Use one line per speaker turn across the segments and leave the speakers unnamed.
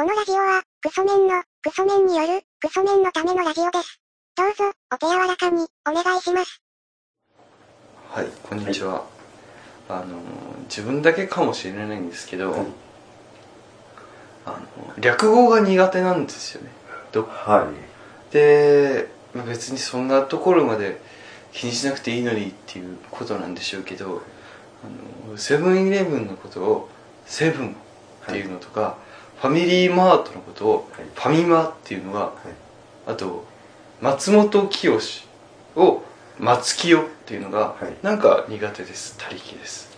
このラジオは、クソメンの、クソメンによる、クソメンのためのラジオです。どうぞ、お手柔らかに、お願いします。
はい、こんにちは。あの自分だけかもしれないんですけど、
はい
あの略語が苦手なんですよね。ど
はい。
で、まあ別にそんなところまで気にしなくていいのにっていうことなんでしょうけど、あのセブンイレブンのことをセブンっていうのとか、ファミリーマートのことをファミマっていうのが、
は。
あと松本清を松清っていうのが、なんか苦手です他力です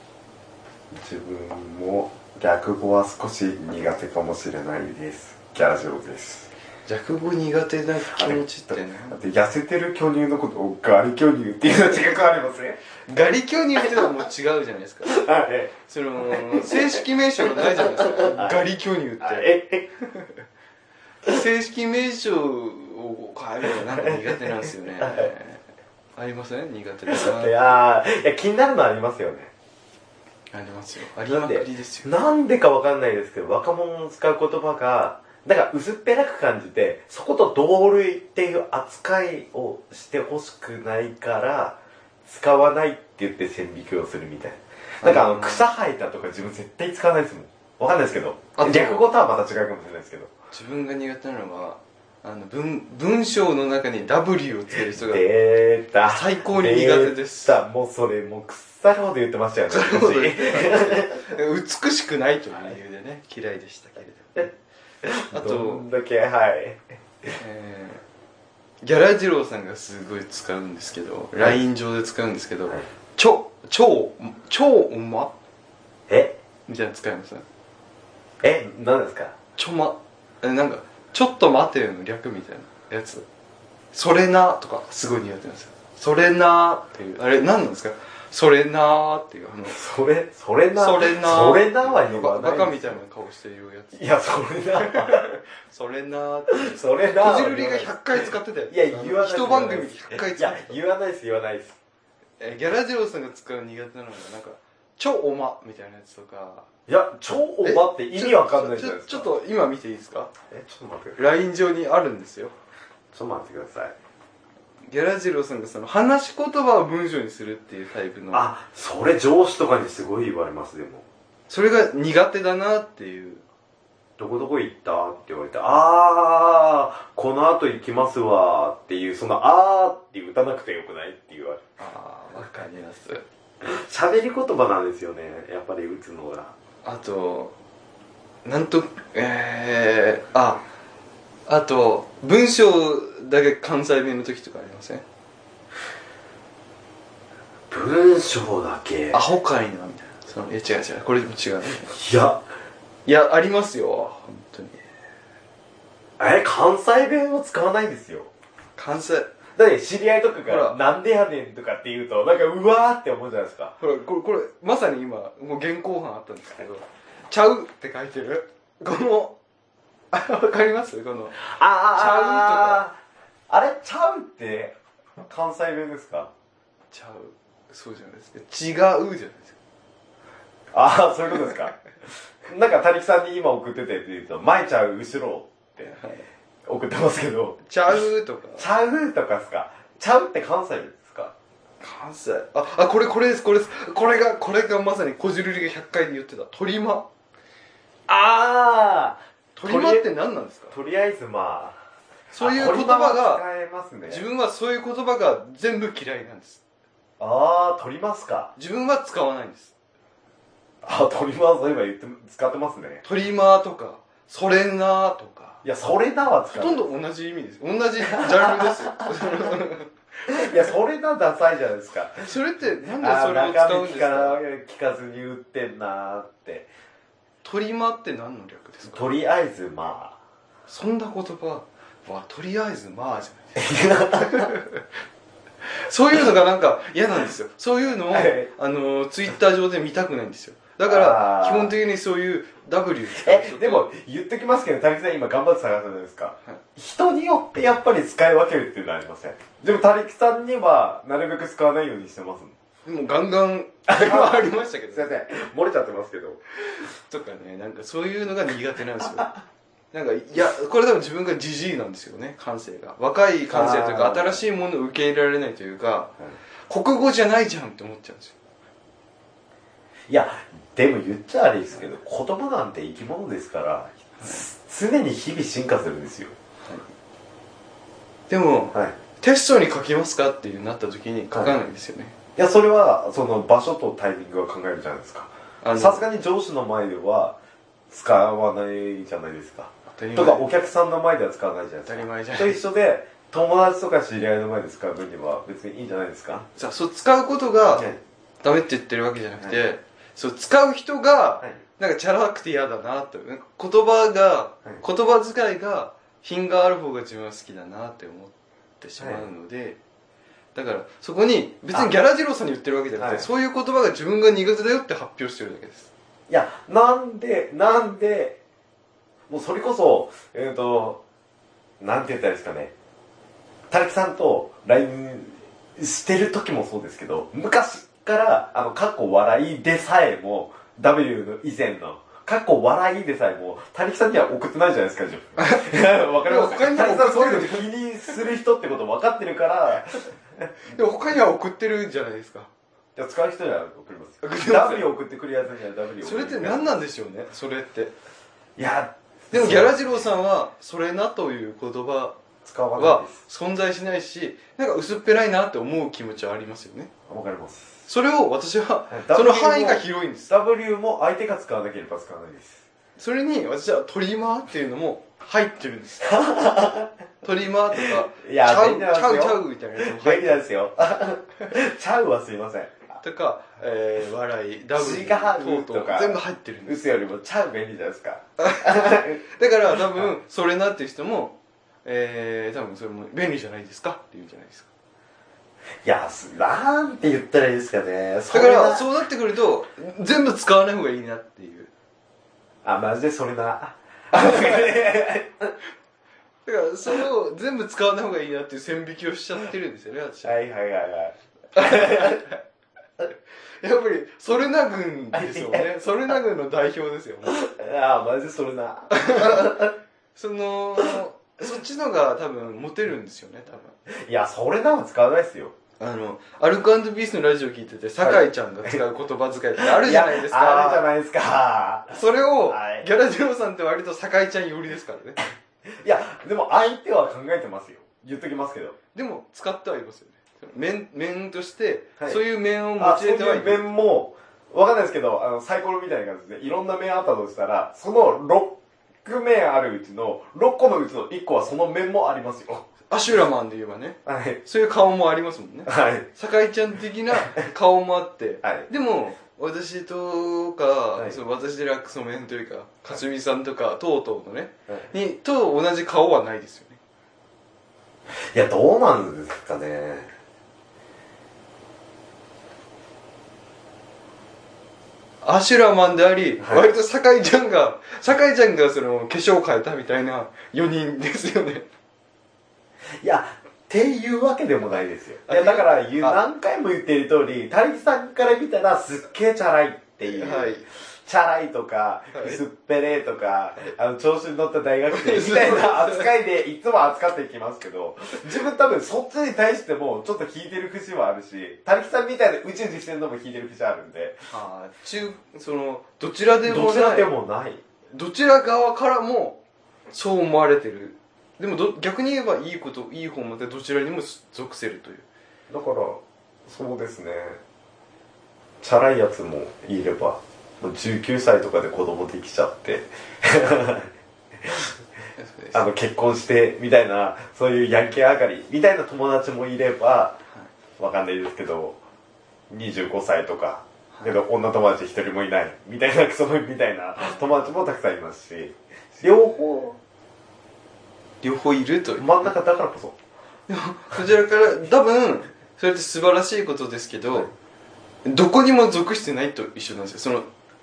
自分も略語は少し苦手かもしれないです。ギャラジオです。
略語苦手な気持ちってね
だって痩せてる巨乳のことをガリ巨乳っていうのは違くありますね。
ガリ巨乳ってのはもう違うじゃないですか。
はい。
その正式名称がないじゃないですか。ガリ巨乳って。
え、
正式名称を変えるのがなんか苦手なんですよね。ありません？苦手です
いやー、いや気になるのはありますよね。
ありますよ。ありまくりですよ。
なんでかわかんないですけど、若者の使う言葉が、なんか薄っぺらく感じて、そこと同類っていう扱いをしてほしくないから、使わないって言って線引きをするみたいな。なんかあの、草生えたとか自分絶対使わないですもん。わかんないですけど
あ。と
略語とはまた違うかもしれないですけど。
自分が苦手なのはあの文文章の中に W をつける人が
出た。
最高に苦手です。
出た。もうそれ、もう腐るほど言ってましたよね。
美しくないという理由でね嫌いでしたけれども。あ
ど
と
ん、だけ、はい。
えーギャラジローさんがすごい使うんですけど、
い。
LINE 上で使うんですけど、
はい。
ちょ超超おま
え？
みたいなの使います
え、何ですか？
ちょま？えなんかちょっと待てよの略みたいなやつそれなとかすごい苦手なんですよそれなっていうあれ何なんですか？それなっていうあの
それ、それな、
それな
それなは言わな？い。
バカみたいな顔してるやつ
いや、それな。
それなっていう
それな。
こじるりが100回使ってたよ
いや、言わない。
一番組で100回
いや
使って、た
言わないです、言わないです。
えーギャラジローさんが使う苦手なのがなんか超おまみたいなやつとか
いや、超おばって意味わかんないじゃないですか。
ちょっと今見ていいですか？
え、ちょっと待って。
LINE 上にあるんですよ
ちょっと待ってください。
ギャラジローさんがその話し言葉を文章にするっていうタイプの
あ、それ上司とかにすごい言われます、でも。
それが苦手だなっていう
どこどこ行った？って言われて、あー、この後行きますわっていう、そのあーって打たなくてよくないって言われる。
ああわかります
喋り言葉なんですよね、やっぱり打つのが。
あとなんとえー、ああと文章だけ関西弁の時とかありません？
文章だけ？
アホかいなみたいなそのいや違う違うこれも違う
いや、
いやありますよ本当に
え、関西弁を使わないですよ。
関西
だって知り合いとかが、なんでやねんとかって言うと、なんかうわーって思うじゃないですか。
ほらこれこれまさに今もう現行犯あったんですけど「ちゃう」って書いてる？このあわかります？この
ああれ？ちゃうって、関西弁ですか「
ちゃう」そうじゃないです。か「違う」じゃないですか。
ああ、そういうことですか。なんか、たりきさんに今送っててって言うと、前ちゃう、後ろって送ってますけど、「
ちゃう」とか。
ちゃうとかですか？ちゃうって関西弁ですか？
関西。ああこれこれですこれです。これがこれがまさにこじるりが100回で言ってた「鳥間
ああ」
鳥間って何なんですか？
とりあえずまあ、
そういう言葉が
ね。
自分はそういう言葉が全部嫌いなんです。
ああ、取りますか？
自分は使わないんです。
あ、取ります。そういえば言って、使ってますね。
鳥間とかそれなとか
いや、それなは。
ほとんど同じ意味です。同じ ジャンルですよ。
いや、それなダサいじゃないですか。
それってなんでそれを使うんですか
な聞かずに売ってんなーって。
鳥間って何の略ですか？
とりあえずま
そんな言葉はとりあえずまあじゃない。ですかそういうのがなんか嫌なんですよ。そういうのを
はい。
あのツイッター上で見たくないんですよだから基本的にそういう W
え、でも言っときますけど、たりきさん今頑張って探すじゃないですか。
はい。
人によってやっぱり使い分けるっていうのはありません。でもたりきさんにはなるべく使わないようにしてますもん。
もうガンガンありましたけど
すいません。漏れちゃってますけど。
とかねなんかそういうのが苦手なんですよ。なんかいやこれ多分自分がジジイなんですよね。感性が。若い感性というか新しいものを受け入れられないというか
はい。
国語じゃないじゃんって思っちゃうんですよ
いやでも言っちゃあれですけど言葉なんて生き物ですから、つ常に日々進化するんですよ。
でも
はい。
テストに書きますかっていうなった時に書かないんですよね、
い。やそれはその場所とタイミングは考えるじゃないですか。さすがに上司の前では使わないじゃないですか。とかお客さんの前では使わないじゃないですか。
当たり前じゃない。
と一緒で友達とか知り合いの前で使う分には別にいいんじゃないですか。
さあそう使うことが
はい
ダメって言ってるわけじゃなくて、
はい
そう使う人が
はい。
なんかチャラくて嫌だなって言葉が、
い。
言葉遣いが品がある方が自分は好きだなって思ってしまうので、だからそこに別にギャラジローさんに言ってるわけじゃなくて、
はい。
そういう言葉が自分が苦手だよって発表してるだけです。
いやなんでなんでもうそれこそえっ、となんて言ったらいいですかね。た木さんと LINE してる時もそうですけど昔からあのかっこ笑いでさえも W の以前のかっこ笑いでさえもた木さんには送ってないじゃないですか自分。わかります？
他に
さんそういうの気にする人ってこと分かってるから。
でも他には送ってるじゃないですか。
いや使う人には送ります
送ります
W 送ってくるやつには W
それって何なんでしょうねそれって。
いや
でもギャラジローさんはそれなという言葉
使わない
は
です。
存在しないしなんか薄っぺらいなって思う気持ちはありますよね。
わかります
それを私は
はい。
その範囲が広いんです。
W も相手が使わなければ使わないです。
それに私はトリマーっていうのも入ってるんです。トリマーとか
いや
チャウチャウチャウみたいなやつも入ってる。
んですよ。ちゃうはすいません。
とか、えー、笑いダブルと
か。
全部入ってるんです。
嘘よりもちゃう便利じゃないですか。
だから多分それなっていう人もえー、多分それも便利じゃないですかって言うんじゃないですか
いやすなんて言ったらいいですかね。そ
だからそうなってくると全部使わない方がいいなっていう。
あマジでそれな
だからそれを全部使わない方がいいなっていう線引きをしちゃってるんですよね私。は
はいはいはいはい。
やっぱりそれな軍ですよね。それな軍の代表ですよね
あマジでそれな
そのそっちのが多分モテるんですよね多分。
いやそれなは使わないですよ。
あのアルコピースのラジオ聞いてて酒井ちゃんが使う言葉遣いってあるじゃないですか。
やあるじゃないですか。
それを、
はい。
ギャラジローさんって割と酒井ちゃん寄りですからね。
いやでも相手は考えてますよ。言っときますけど。
でも使ってはいますよね。面面として、
はい。
そういう面を
あそうい
用いてはいう
面もわかんないですけどあのサイコロみたいな感じでいろんな面あったとしたらその6面あるうちの6個のうちの1個はその面もありますよ。
アシュラマンで言えばね。
はい。
そういう顔もありますもんね。
はい。
酒井ちゃん的な顔もあって、
はい。
でも私とか、
はい。
その私でラックスの面というかかすみさんとかとうとうのね。
はい。
にと同じ顔はないですよね。
いやどうなんですかね
アシュラマンであり、
はい。
割と酒井ちゃんが酒井ちゃんがその化粧を変えたみたいな4人ですよね。
いやっていうわけでもないですよ。
あ
いやだから言う
あ
何回も言ってる通り他力さんから見たらすっげえチャラいっていう、
はい
チャラいとか、
はい。
薄っぺれとか、あの、調子に乗った大学生みたいな 扱いでいつも扱っていきますけど、自分多分そっちに対してもちょっと引いてる節はあるし、たりきさんみたいな宇宙にしてるのも引いてる節あるんで、
ああ中そのどちらでもない。
どちらでもない。
どちら側からもそう思われてる。でもど逆に言えばいいこといい方までどちらにも属せるという。
だから、そうですね。チャラいやつもいれば、もう19歳とかで子供できちゃって、あの、結婚して、みたいな、そういうヤンキー上がり、みたいな友達もいれば、わかんないですけど、25歳とか、けど女友達一人もいない、みたいな クソみたいな友達もたくさんいますし、両方、
両方いるという。
真ん中だからこそ。
そちらから多分それって素晴らしいことですけど、どこにも属してないと一緒なんですよ。その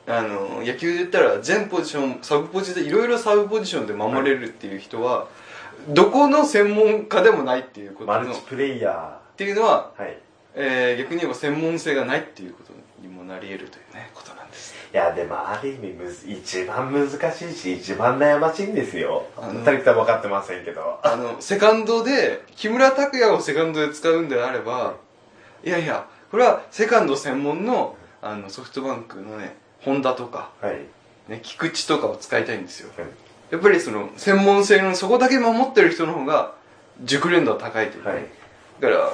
あの野球で言ったら全ポジションサブポジでいろいろサブポジションで守れるっていう人は、どこの専門家でもないっていうこと
マルチプレイヤ
ていうのは、
ー。はい。
えー逆に言えば専門性がないっていうことにもなり得るというねことなんです
や、でもある意味むず、一番難しいし、一番悩ましいんですよ。
あの
たりさん分かってませんけど。
あのセカンドで木村拓哉をセカンドで使うんであればいやいやこれはセカンド専門のあのソフトバンクのねホンダとか、
はい。
ね、菊池とかを使いたいんですよ
はい
やっぱりその専門性のそこだけ守ってる人の方が熟練度は高いというか、
はい。
だから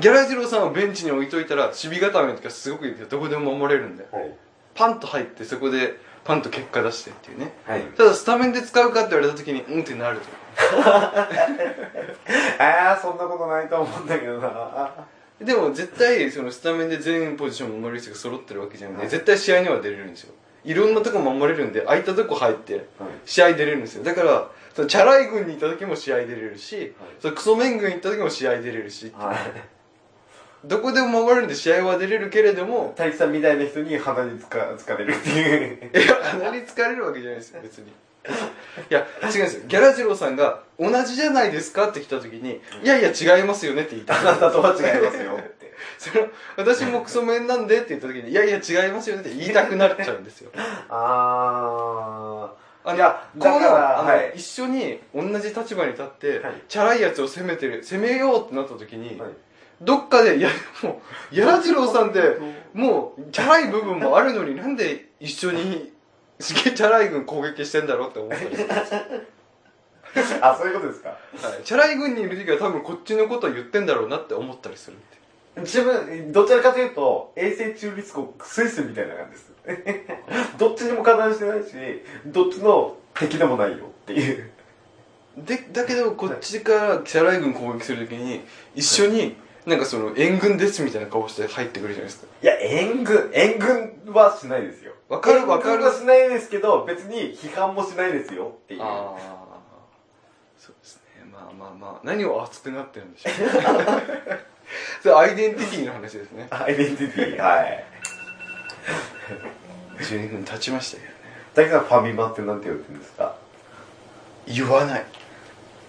ギャラジローさんをベンチに置いといたら守備固めとかすごくいいですよどこでも守れるんで
はい。
パンと入ってそこでパンと結果出してっていうね
はい。
ただスタメンで使うかって言われた時にうんってなると
ああ、そんなことないと思うんだけどな。
でも絶対そのスタメンで全ポジション守れる人が揃ってるわけじゃなくて、
はい。
絶対試合には出れるんですよ。いろんなとこ守れるんで空いたとこ入って試合出れるんですよ。だからそのチャラい軍にいた時も試合出れるし、そのクソメン軍に行った時も試合出れるし、
はい。
どこでも守れるんで試合は出れるけれども
大樹さんみたいな人に鼻につか、つかれるっていう。
いや鼻に疲れるわけじゃないですよ別にいや違うんですよ。ギャラジローさんが同じじゃないですかって来た時にいやいや違いますよねって言いた。い
あなたとは違いますよ。って。
その私もクソメンなんでって言った時にいやいや違いますよねって言いたくなっちゃうんですよ。
あ
あの
いや
このあの、
はい。
一緒に同じ立場に立って、
はい。
チャラいやつを攻めてる攻めようってなった時に、
ー。はい。
どっかでいやもうやらじろうさんって もうチャラい部分もあるのになんで一緒にすげえチャラい軍攻撃してんだろうって思ったりする
あ、そういうことですか。
はい、チャラい軍にいる時は多分こっちのことを言ってんだろうなって思ったりするって
自分、どちらかというと、衛星中立国スイスみたいな感じです。どっちにも加担してないし、どっちの敵でもないよっていう。
でだけどこっちからチャラい軍攻撃する時に一緒になんかその援軍ですみたいな顔して入ってくるじゃないですか
いや、援軍、援軍はしないですよ。
わかるわかる。
はしないですけど、別に批判もしないですよっていう。
ああそうですね。まあまあまあ何を熱くなってるんでしょう それアイデンティティの話ですね。
アイデンティティ、はい。
12分経ちましたけどね。
大樹さん、ファミマってなんて言ってるんですか？
言わない。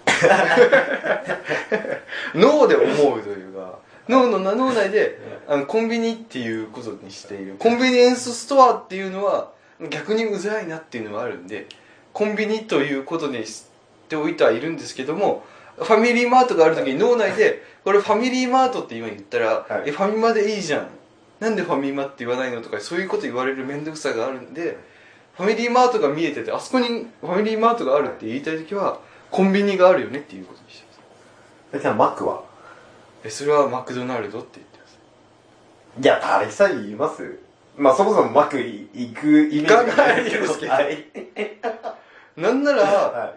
脳で思うというか脳の脳内であのコンビニっていうことにしている。コンビニエンスストアっていうのは逆にうざいなっていうのはあるんでコンビニということにしておいてはいるんですけどもファミリーマートがある時に脳内でこれファミリーマートって今言ったら、
はい。
えファミマでいいじゃん。なんでファミマって言わないのとかそういうこと言われる面倒くさがあるんでファミリーマートが見えててあそこにファミリーマートがあるって言いたい時はコンビニがあるよねっていうことにしてます。
大樹さん、マックは？
えそれはマクドナルドって言って
いや、大樹さん言います？まあ、そもそもマックい行くイメージが
ないですけど。
はい。
なんなら
は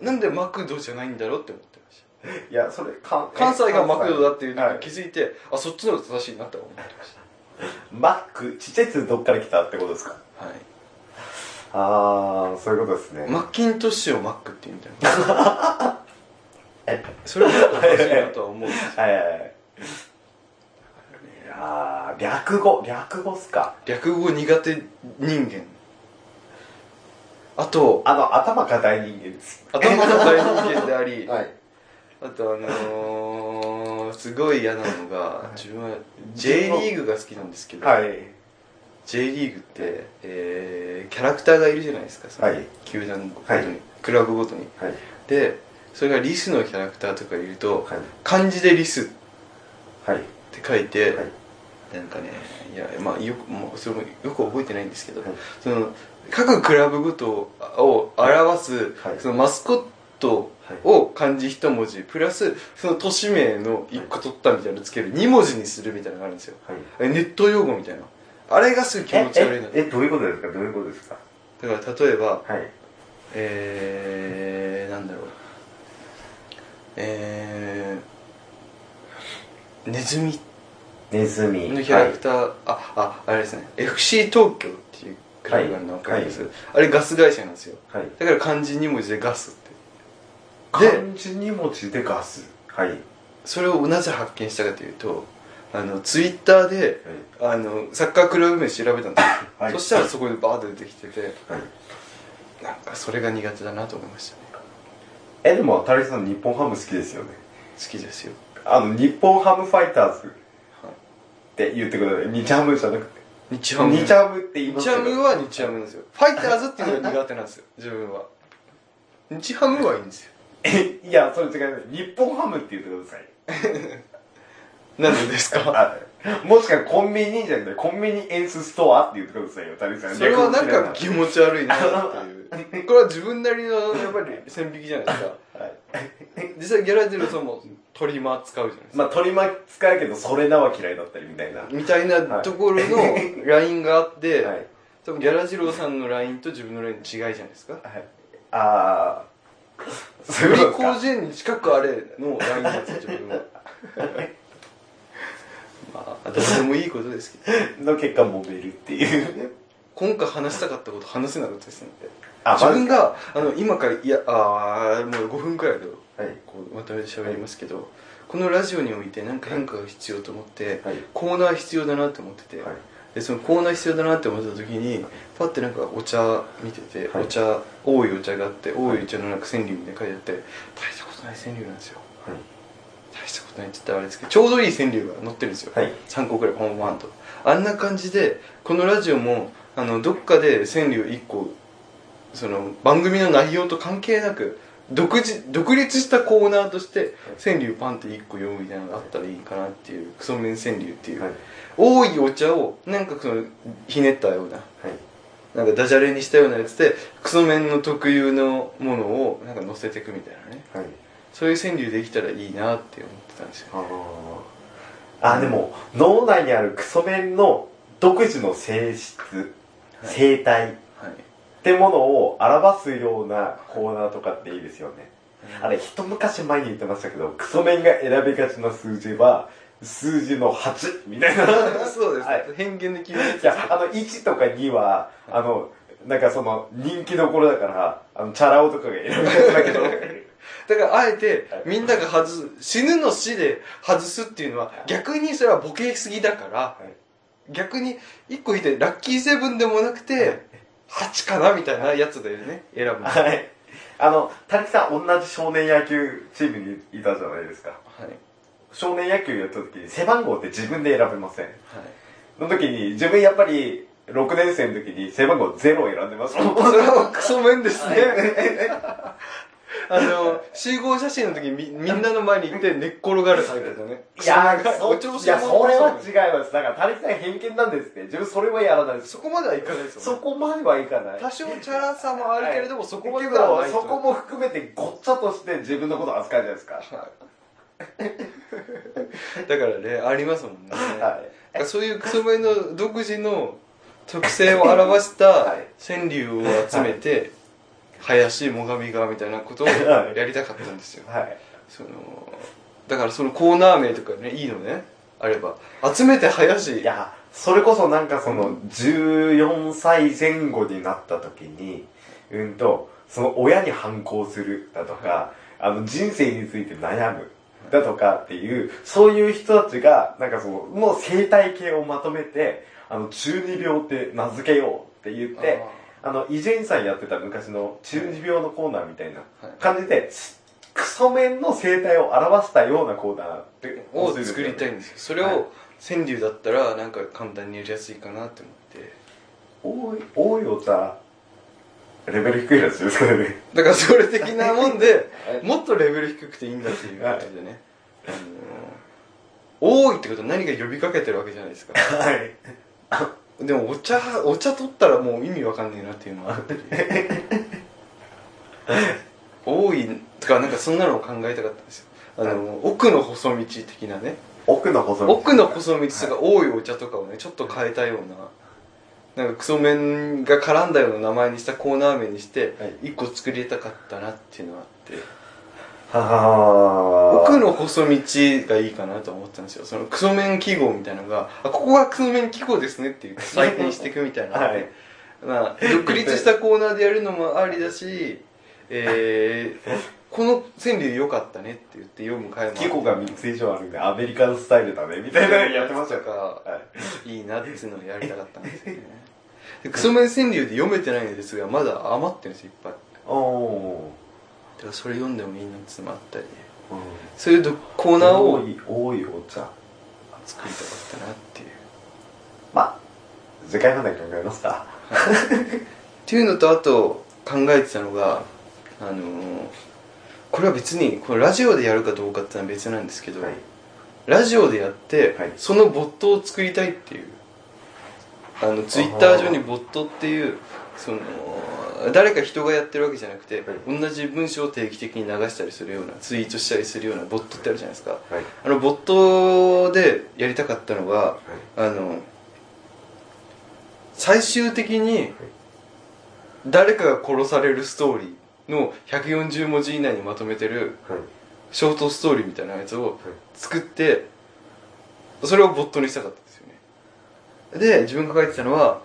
なんでマクドじゃないんだろうって思ってました。
い。いや、それ、関
関西がマクドだっていうの
はい。
に気づいて、あそっちの方が正しいなって思ってまし
マック、ちっちゃいやつどっから来たってことですか？
たはい。
あー、そういうことですね。
マッキントッシュをマックって言うみたいなそれはもっと正しいなとは思うんです
はいはいはい。いやー、略語、略語っすか？
略語苦手人間あと
あの、頭固い人間です。
頭の大人間であり、
はい。
あとあのー、すごい嫌なのが自分は J リーグが好きなんですけど、
はい。
J リーグって、えーキャラクターがいるじゃないですかその
はい
球団ごとに、
はい
クラブごとに
はい。
でそれがリスのキャラクターとかいると、
はい。
漢字でリスっ
はい。
て書いて、
はい
なんかねいやまあよくもうそれもよく覚えてないんですけど、
はい
その各クラブごとを表す、
はい。
そのマスコットを漢字一文字プラスその都市名の一個取ったみたいなのつける二文字にするみたいなのがあるんですよ。
はい。
ネット用語みたいな。あれがすごい気持ち悪いな
え、え、えどういうことですか？どういうことですか？
だから例えば
はい。
えー、なんだろう。えー、ネズミ
ネズミ。
のキャラクター、あああれですね FC 東京っていうクラブがあるの分かります、
は
あれガス会社なんですよ
はい。はい。
だから漢字2文字でガスってで
漢字2文字でガス。はい。はい。
それをなぜ発見したかというとあのツイッターであのサッカークラブ名調べたんですよ、
はい
そしたらそこでバーッと出てきてて
はい。
なんかそれが苦手だなと思いましたね
え、でも、タリさん日本ハム好きですよね。
好きですよ
あの、日本ハムファイターズって言ってください。日ハムじゃなくて。
日ハム
日ハムって言います
日ハムは日ハムなんです。よファイターズっていうのが苦手なんですよ自分は。日ハムはいいんですよ。
えいやそれ違います。日本ハムって言ってください。
なんでですか？
あもしかコンビニじゃなくてコンビニエンスストアって言ってくださいよ谷さん。
それはなんか
逆
気持ち悪いなっていう。これは自分なりのやっぱり線引きじゃないですか。
はい
実際ギャラジルさんもトリマー使うじゃないですか、
まあ取り巻き使うけどそれなは嫌いだったりみたいな。
みたいなところの ラインがあって、
はい。
多分ギャラジローさんのラインと自分のラインの違いじゃないですか。
はい。ああ そういうことですか。
広辞苑に近くあれのラインなんですよ自分は。まあどうでもいいことですけど。
の結果揉めるっていう。
今回話したかったこと話せなかったですね
あ
自分があの今からいやあーもう5分くらいで
はい。
こうまとめて喋りますけど、このラジオにおいて何か変化が必要と思って、
はい。
コーナー必要だなって思ってて、
はい。
でそのコーナー必要だなって思った時にパッてなんかお茶見てて、
はい。
お茶多いお茶があって多いお茶のなんか川柳みたいなの書いてあって大したことない川柳なんですよ。大したことないって言ったらあれですけどちょうどいい川柳が載ってるんですよ、
はい。
3個くらいポンポンと。あんな感じでこのラジオもあのどっかで川柳1個その番組の内容と関係なく独自独立したコーナーとして川柳パンって1個読むみたいなのがあったらいいかなっていうクソメン川柳っていう、
はい。
多いお茶をなんかそのひねったような
はい。
なんかダジャレにしたようなやつでクソメンの特有のものをなんか乗せていくみたいなね。
はい。
そういう川柳できたらいいなって思ってたんですよ。
あー。あでも脳内にあるクソメンの独自の性質、生態てものを表すようなコーナーとかっていいですよね、あれ一昔前に言ってましたけどクソメンが選びがちな数字は数字の8みたいな。
そうです、
はい。
偏見で決める
いやあの1とか2はあのなんかその人気どころだからあのチャラ男とかが選びがちだけど。
だからあえてみんなが外す死ぬの死で外すっていうのは逆にそれはボケすぎだから逆に1個引いてラッキーセブンでもなくて8かなみたいなやつでね選ぶ。はい。
はいあの谷さん同じ少年野球チームにいたじゃないですか。少年野球やった時に背番号って自分で選べません。の時に自分やっぱり6年生の時に背番号0選んでます。
それはクソメンですねあの集合写真の時みみんなの前に行って寝っ転がるタイプだね。
いや
クソメンが
そ
お調子
いや
者
それは違います。だから谷さん偏見なんですって。自分それはやらないです。
そこまではいかないですよ、ね、
そこまではいかない。
多少チャラさもあるけれども、そこまではない
どそこも含めてごっちゃとして自分のことを扱うじゃないですか。
だからねありますもんね、
はい。
そういうクソメンの独自の特性を表した
はい。
川柳を集めて、林最上川みたいなことを やりたかったんですよ。
はい。
そのだからそのコーナー名とかねいいのね。あれば。集めて林
いやそれこそなんかその14歳前後になった時にうんとその親に反抗するだとか、あの人生について悩む。だとかっていうそういう人たちがなんかそのの生態系をまとめてあの中二病って名付けようって言ってあの伊集院さんやってた昔の中二病のコーナーみたいな
はい。
感じで、クソメンの生態を表したようなコーナーって
を作りたいんですよ。それ
はい。
を川柳だったらなんか簡単にやりやすいかなって思って。
多い多いお茶レベル低いやつですからね。
だからそれ的なもんで
はい。
もっとレベル低くていいんだっていうことでね、あの多いってことは何か呼びかけてるわけじゃないですか。
はい
でもお茶お茶取ったらもう意味わかんねえなっていうのは 多いとかなんかそんなのを考えたかったんですよ。あの、奥の細道的なね。
奥の細道。
奥の細道とか多いお茶とかをねちょっと変えたようななんかクソメンが絡んだような名前にしたコーナー名にして
はい。
一個作りたかったなっていうのがあって。
は
奥の細道がいいかなと思ったんですよ。そのクソメン記号みたいなのがあここがクソメン記号ですねっていう 採点していくみたいな、
はい。
まあ独立したコーナーでやるのもありだしえー、この川柳良かったねって言って読む回もあって。
季語が3つ以上あるんでアメリカンスタイルだね。みたいなのやってました
か。
はい。
いいなっていうのをやりたかったんですよね。でクソメン川柳で読めてないんですがまだ余ってるんですよいっぱい。
おお
だからそれ読んでもいいなっていうのもあったり
ー、うん。
そういうどコーナーを
多い多いお茶
作りたかったなっていう。
まあ。次回まで考えますか。
っていうのとあと考えてたのがあのーこれは別にこれラジオでやるかどうかってのは別なんですけど、
はい。
ラジオでやって、
はい。
そのボットを作りたいっていうあのツイッター上にボットっていうその誰か人がやってるわけじゃなくて、同じ文章を定期的に流したりするようなツイートしたりするようなボットってあるじゃないですか。
はい。
あのボットでやりたかったのがあの最終的に誰かが殺されるストーリーの140文字以内にまとめてる
はい。
ショートストーリーみたいなやつを作ってそれをボットにしたかったんですよね。で自分が書いてたのは
はい。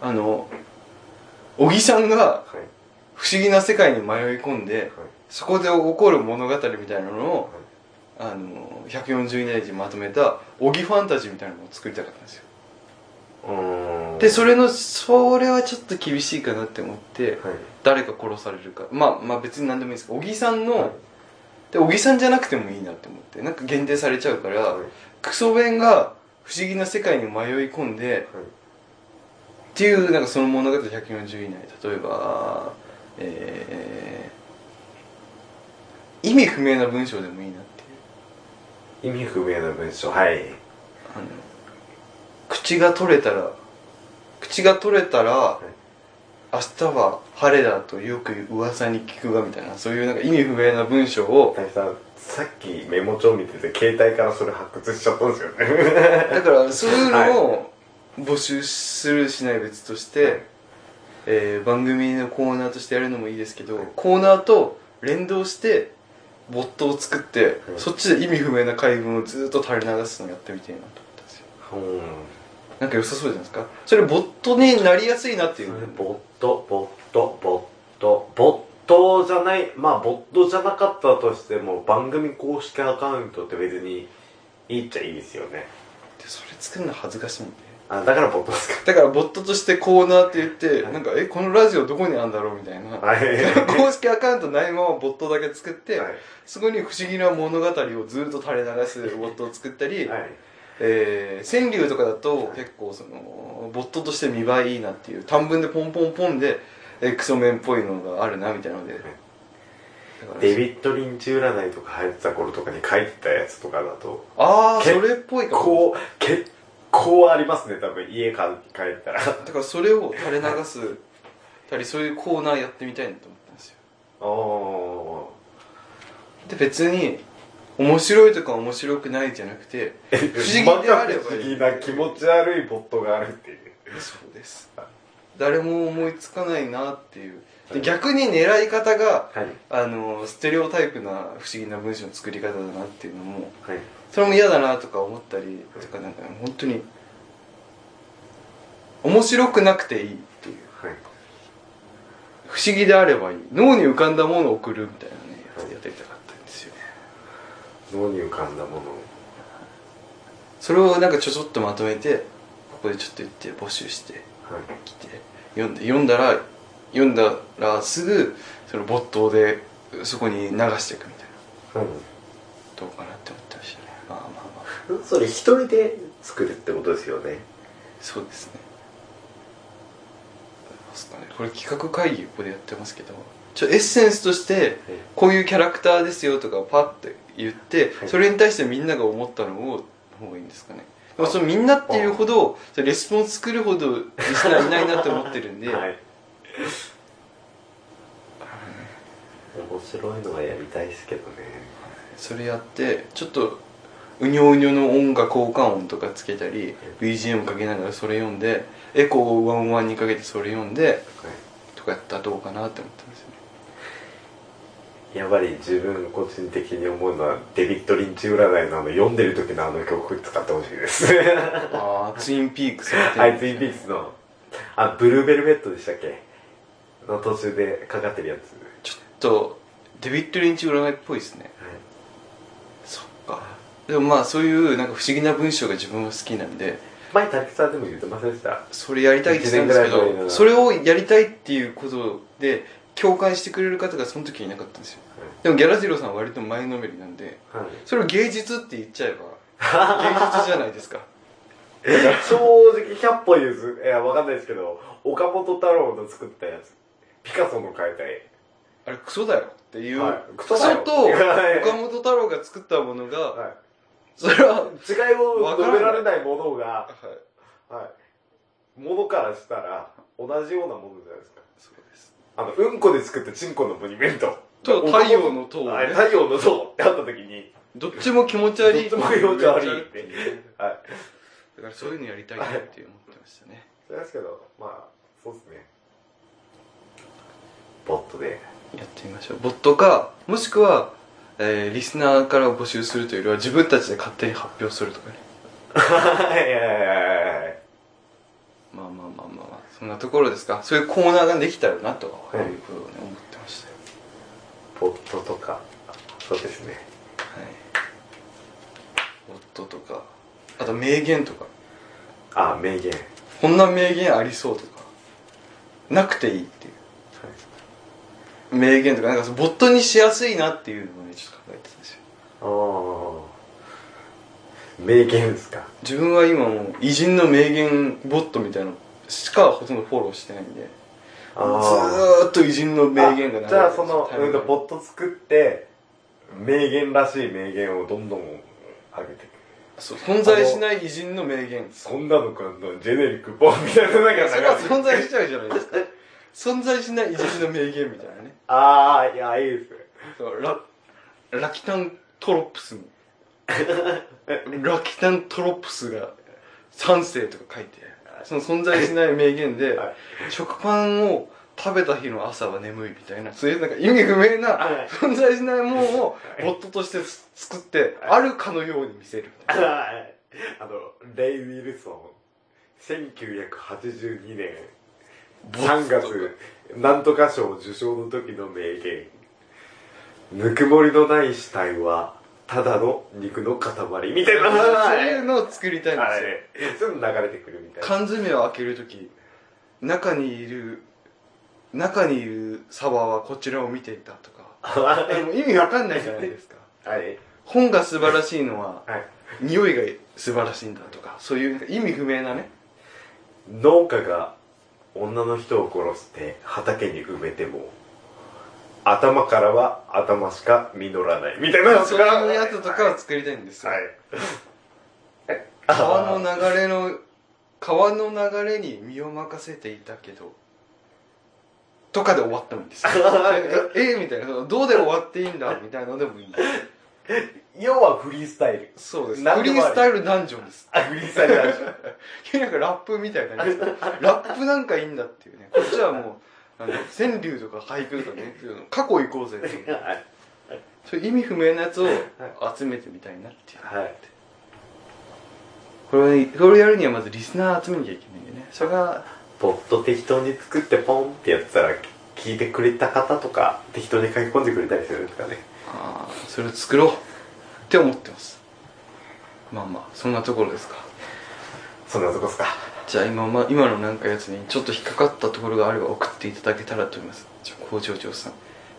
あの小木さんが
はい。
不思議な世界に迷い込んで
はい。
そこで起こる物語みたいなのをあの140以内にまとめた小木ファンタジーみたいなのを作りたかったんですよ。でそれのそれはちょっと厳しいかなって思って
はい。
誰か殺されるか。まあまあ別に何でもいいですけど小木さんの、
はい。
で小木さんじゃなくてもいいなって思ってなんか限定されちゃうから、
はい。
クソ弁が不思議な世界に迷い込んでっていうなんかその物語140以内例えばえー、意味不明な文章でもいいなっていう。
意味不明な文章はい。
あの口が取れたら口が取れたら、明日は晴れだとよく噂に聞くがみたいなそういうなんか意味不明な文章を
大さんさっきメモ帳見てて携帯からそれ発掘しちゃったんですよね。
だからそういうのを募集するしない別として、えー番組のコーナーとしてやるのもいいですけどコーナーと連動してボットを作って、
うん
そっちで意味不明な回文をずっと垂れ流すのやってみたいなと思ったんですよ。
う。ん
なんか良さそうじゃないですか？それボットになりやすいなっていう。
ボットボットボット。ボットじゃないまあボットじゃなかったとしても番組公式アカウントって別にいいっちゃいいですよね。
でそれ作るの恥ずかしいんで
あだからボットですか。
だからボットとしてコーナーって言って、
はい。
なんかえこのラジオどこにあるんだろうみたいな、
はい。
公式アカウントないままボットだけ作って、
はい。
そこに不思議な物語をずっと垂れ流すボットを作ったり、
はい。
えー川柳とかだと結構そのボットとして見栄えいいなっていう短文でポンポンポンで、えークソメンっぽいのがあるなみたいなので、だから
デビッド・リンチ占いとか流行ってた頃とかに書いてたやつとかだとけ
ああそれっぽいかも。
こう結構ありますね多分家帰ったら。
だからそれを垂れ流すたりそういうコーナーやってみたいなと思ったんですよ。
お
で別に面白いとか面白くないじゃなくて
ー
不思議であれば
不思議な気持ち悪いボットがあるっていう。
そうです。誰も思いつかないなっていうで逆に狙い方が
はい。
あのステレオタイプな不思議な文章の作り方だなっていうのも
はい。
それも嫌だなとか思ったりとかなんか本当に面白くなくていいっていう。
はい。
不思議であればいい。脳に浮かんだものを送るみたいなねやつやってみたかったんですよね。
脳に浮かんだものを。
それをなんかちょちょっとまとめてここでちょっと言って募集して
はい。
きて読んで読んだら読んだらすぐその没頭でそこに流していくみたいな。
うん。
どうかなって思ってましたね。まあまあまあ。
それ一人で作るってことですよね。
そうですね。これ企画会議ここでやってますけどちょエッセンスとしてこういうキャラクターですよとかパッて言って、
はい。
それに対してみんなが思ったのをの方がいいんですかね。でもそのみんなっていうほどレスポンス作るほどリスナーいないなって思ってるんで、
はい 面白いのはやりたいですけどね。
それやってちょっとうにょうにょの音楽効果音とかつけたり BGM かけながらそれ読んでエコーをワンワンにかけてそれ読んで
はい。
とかやったらどうかなって思ってますよね。
やっぱり自分個人的に思うのはデビッド・リンチ占いのあの読んでる時のあの曲使ってほしいです。
ああツインピークス
はいツインピークスの。あブルーベルベットでしたっけ？の途中でかかってるやつ。
ちょっとデビッド・リンチ占いっぽいですね。そっか。でもまあそういうなんか不思議な文章が自分は好きなんで。
前滝さんでも言ってませんでした？
それやりたいって言ってたんですけどそれをやりたいっていうことで共感してくれる方がその時にいなかったんですよ。でもギャラジローさんは割と前のめりなんで
はい。
それを芸術って言っちゃえば 芸術じゃないですか。
正直100歩譲るいやわかんないですけど岡本太郎の作ったやつピカソの描いた絵
あれクソだよっていう、
はい。
クソ
クソだよ
と
はい。
岡本太郎が作ったものが、
は
それは、
い、違いを述べられないものが、
はい、
はい、ものからしたら同じようなものじゃないですか。
そうです
あのうんこで作ったチンコのモニュメント。
と太陽の塔をね。
はい太陽の塔ってあった時に。
どっちも気持ち悪い
どっちも気持ち悪いって
いう。ね
はい。
だからそういうのやりたいなって思ってましたね。
それですけどまあそうですねボットで。
やってみましょう。ボットかもしくは、えーリスナーから募集するというよりは自分たちで勝手に発表するとかね。
は いはいはいはい
まあまあまあまあまあ。そんなところですか。そういうコーナーができたらなとい。うことをね、思ってましたよ。
ボットとか。そうですね。
はい。ボットとか。あと名言とか。
あ名言。
こんな名言ありそうとか。なくていいっていう名言とかなんかそのボットにしやすいなっていうのをねちょっと考えてたんですよ。
ああ名言ですか。
自分は今もう偉人の名言ボットみたいなのしかほとんどフォローしてないんでず
あー。
ーっと偉人の名言が流れてるんですよ
じゃあその、ボット作って名言らしい名言をどんどん上げていく。
そう存在しない偉人の名言。
そんなの簡単ジェネリックボンみたいななんか
それは存在しちゃうじゃないですか存在しない偉人の名言みたいなね。
ああいやいいですね。
そうララキタントロップスに ラキタントロップスが3世とか書いてその存在しない名言で、
はい。
食パンを食べた日の朝は眠いみたいなそういうなんか意味不明な
はい。
存在しないものをトとしてつ作ってあるかのように見せるみたいな。
はい。あのレイ・ウィルソン1982年3月なんとか賞受賞の時の名言。ぬくもりのない死体はただの肉の塊みたいな。
そういうのを作りたいん
はい
ですよ。
すぐ流れてくるみたいな。
缶詰を開けるとき中にいる中にいるサバはこちらを見ていたとか。意味わかんないじゃないですか。
はい
本が素晴らしいのは
はい。
匂いが素晴らしいんだとか。そういう意味不明なね。
農家が女の人を殺して畑に埋めても頭からは頭しか実らない。みたいな
そういうやつとかを作りたいんですよ、
はい。
川の流れの川の流れに身を任せていたけどとかで終わってもんですよ。えみたいな。どうで終わっていいんだ？みたいなのでもいいんです
要はフリースタイル。
そうです。フリースタイルダンジョンです。
あフリースタイルなんですよ
なんかラップみたいな感じですラップなんかいいんだっていうね。こっちはもうあの川柳とか俳句とかね過去行こうぜっていう。
はい。
そういう意味不明なやつを集めてみたいなっていう。
はい。
これこれやるにはまずリスナー集めなきゃいけないんでね。それが
ポット適当に作ってポンってやってたら聞いてくれた方とか適当に書き込んでくれたりするんですかね
あーそれを作ろうって思ってます。まあまあそんなところですか。
そんなとこっすか。
じゃあ今,、ま、今のなんかやつにちょっと引っかかったところがあれば送っていただけたらと思います。じゃあ工場長さん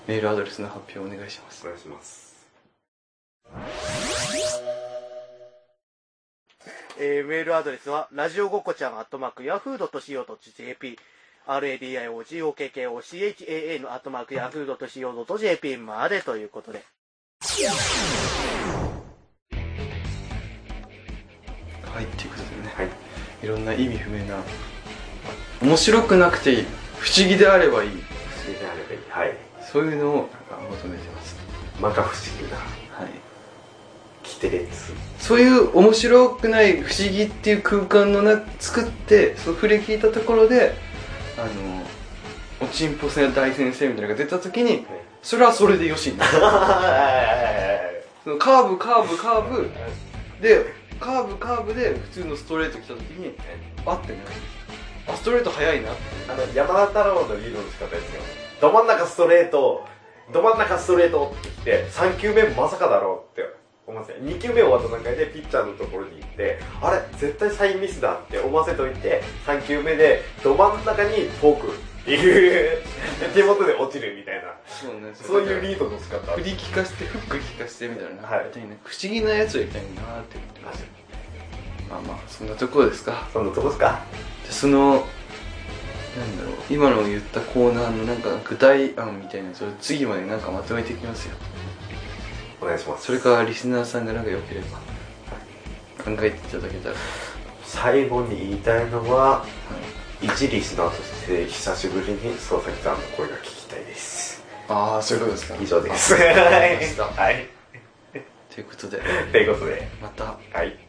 メールアドレスの発表お願いします。
お願いします。
えーメールアドレスは、ラジオごこちゃん、アットマーク、ヤフー .co.jp、radiogokochan のアットマーク、ヤフー .co.jp までということで。
はいっていうことでね、
はい。
いろんな意味不明な。面白くなくていい。不思議であればいい。
不思議であればいい。はい。
そういうのをなんか求めてます。
まか不思議な。
はい。そういう面白くない不思議っていう空間のな作ってそう触れ聞いたところであのおちんぽせ大先生みたいなのが出た時にそれはそれでよしになる。そのカーブカーブカーブ。でカーブカーブで普通のストレート来た時にあってね。あストレート速いなって。
あの山田太郎のリードの仕方ですよ。ど真ん中ストレートど真ん中ストレートってきて3球目まさかだろうって思わせ2球目終わった段階でピッチャーのところに行ってあれ絶対サインミスだって思わせといて3球目でど真ん中にフォークっていう手元で落ちるみたいな。
そうね。
そういうリードの仕方。
振り聞かせてフック聞かせてみたいな、
はい。
不思議なやつをやりたいなって思ってますまあまあそんなところですか？
そんなとこですか？
でそのなんだろう今の言ったコーナーのなんか具体案みたいなそれ次までなんかまとめていきますよ
お願いします。
それからリスナーさんがなんか良ければ。考えていただけたら。
最後に言いたいのは
はい
一リスナーとして久しぶりに佐々木さんの声が聞きたいです。
ああそういうことですか。
以上です。はい。
ということで。
ということで。
また。
はい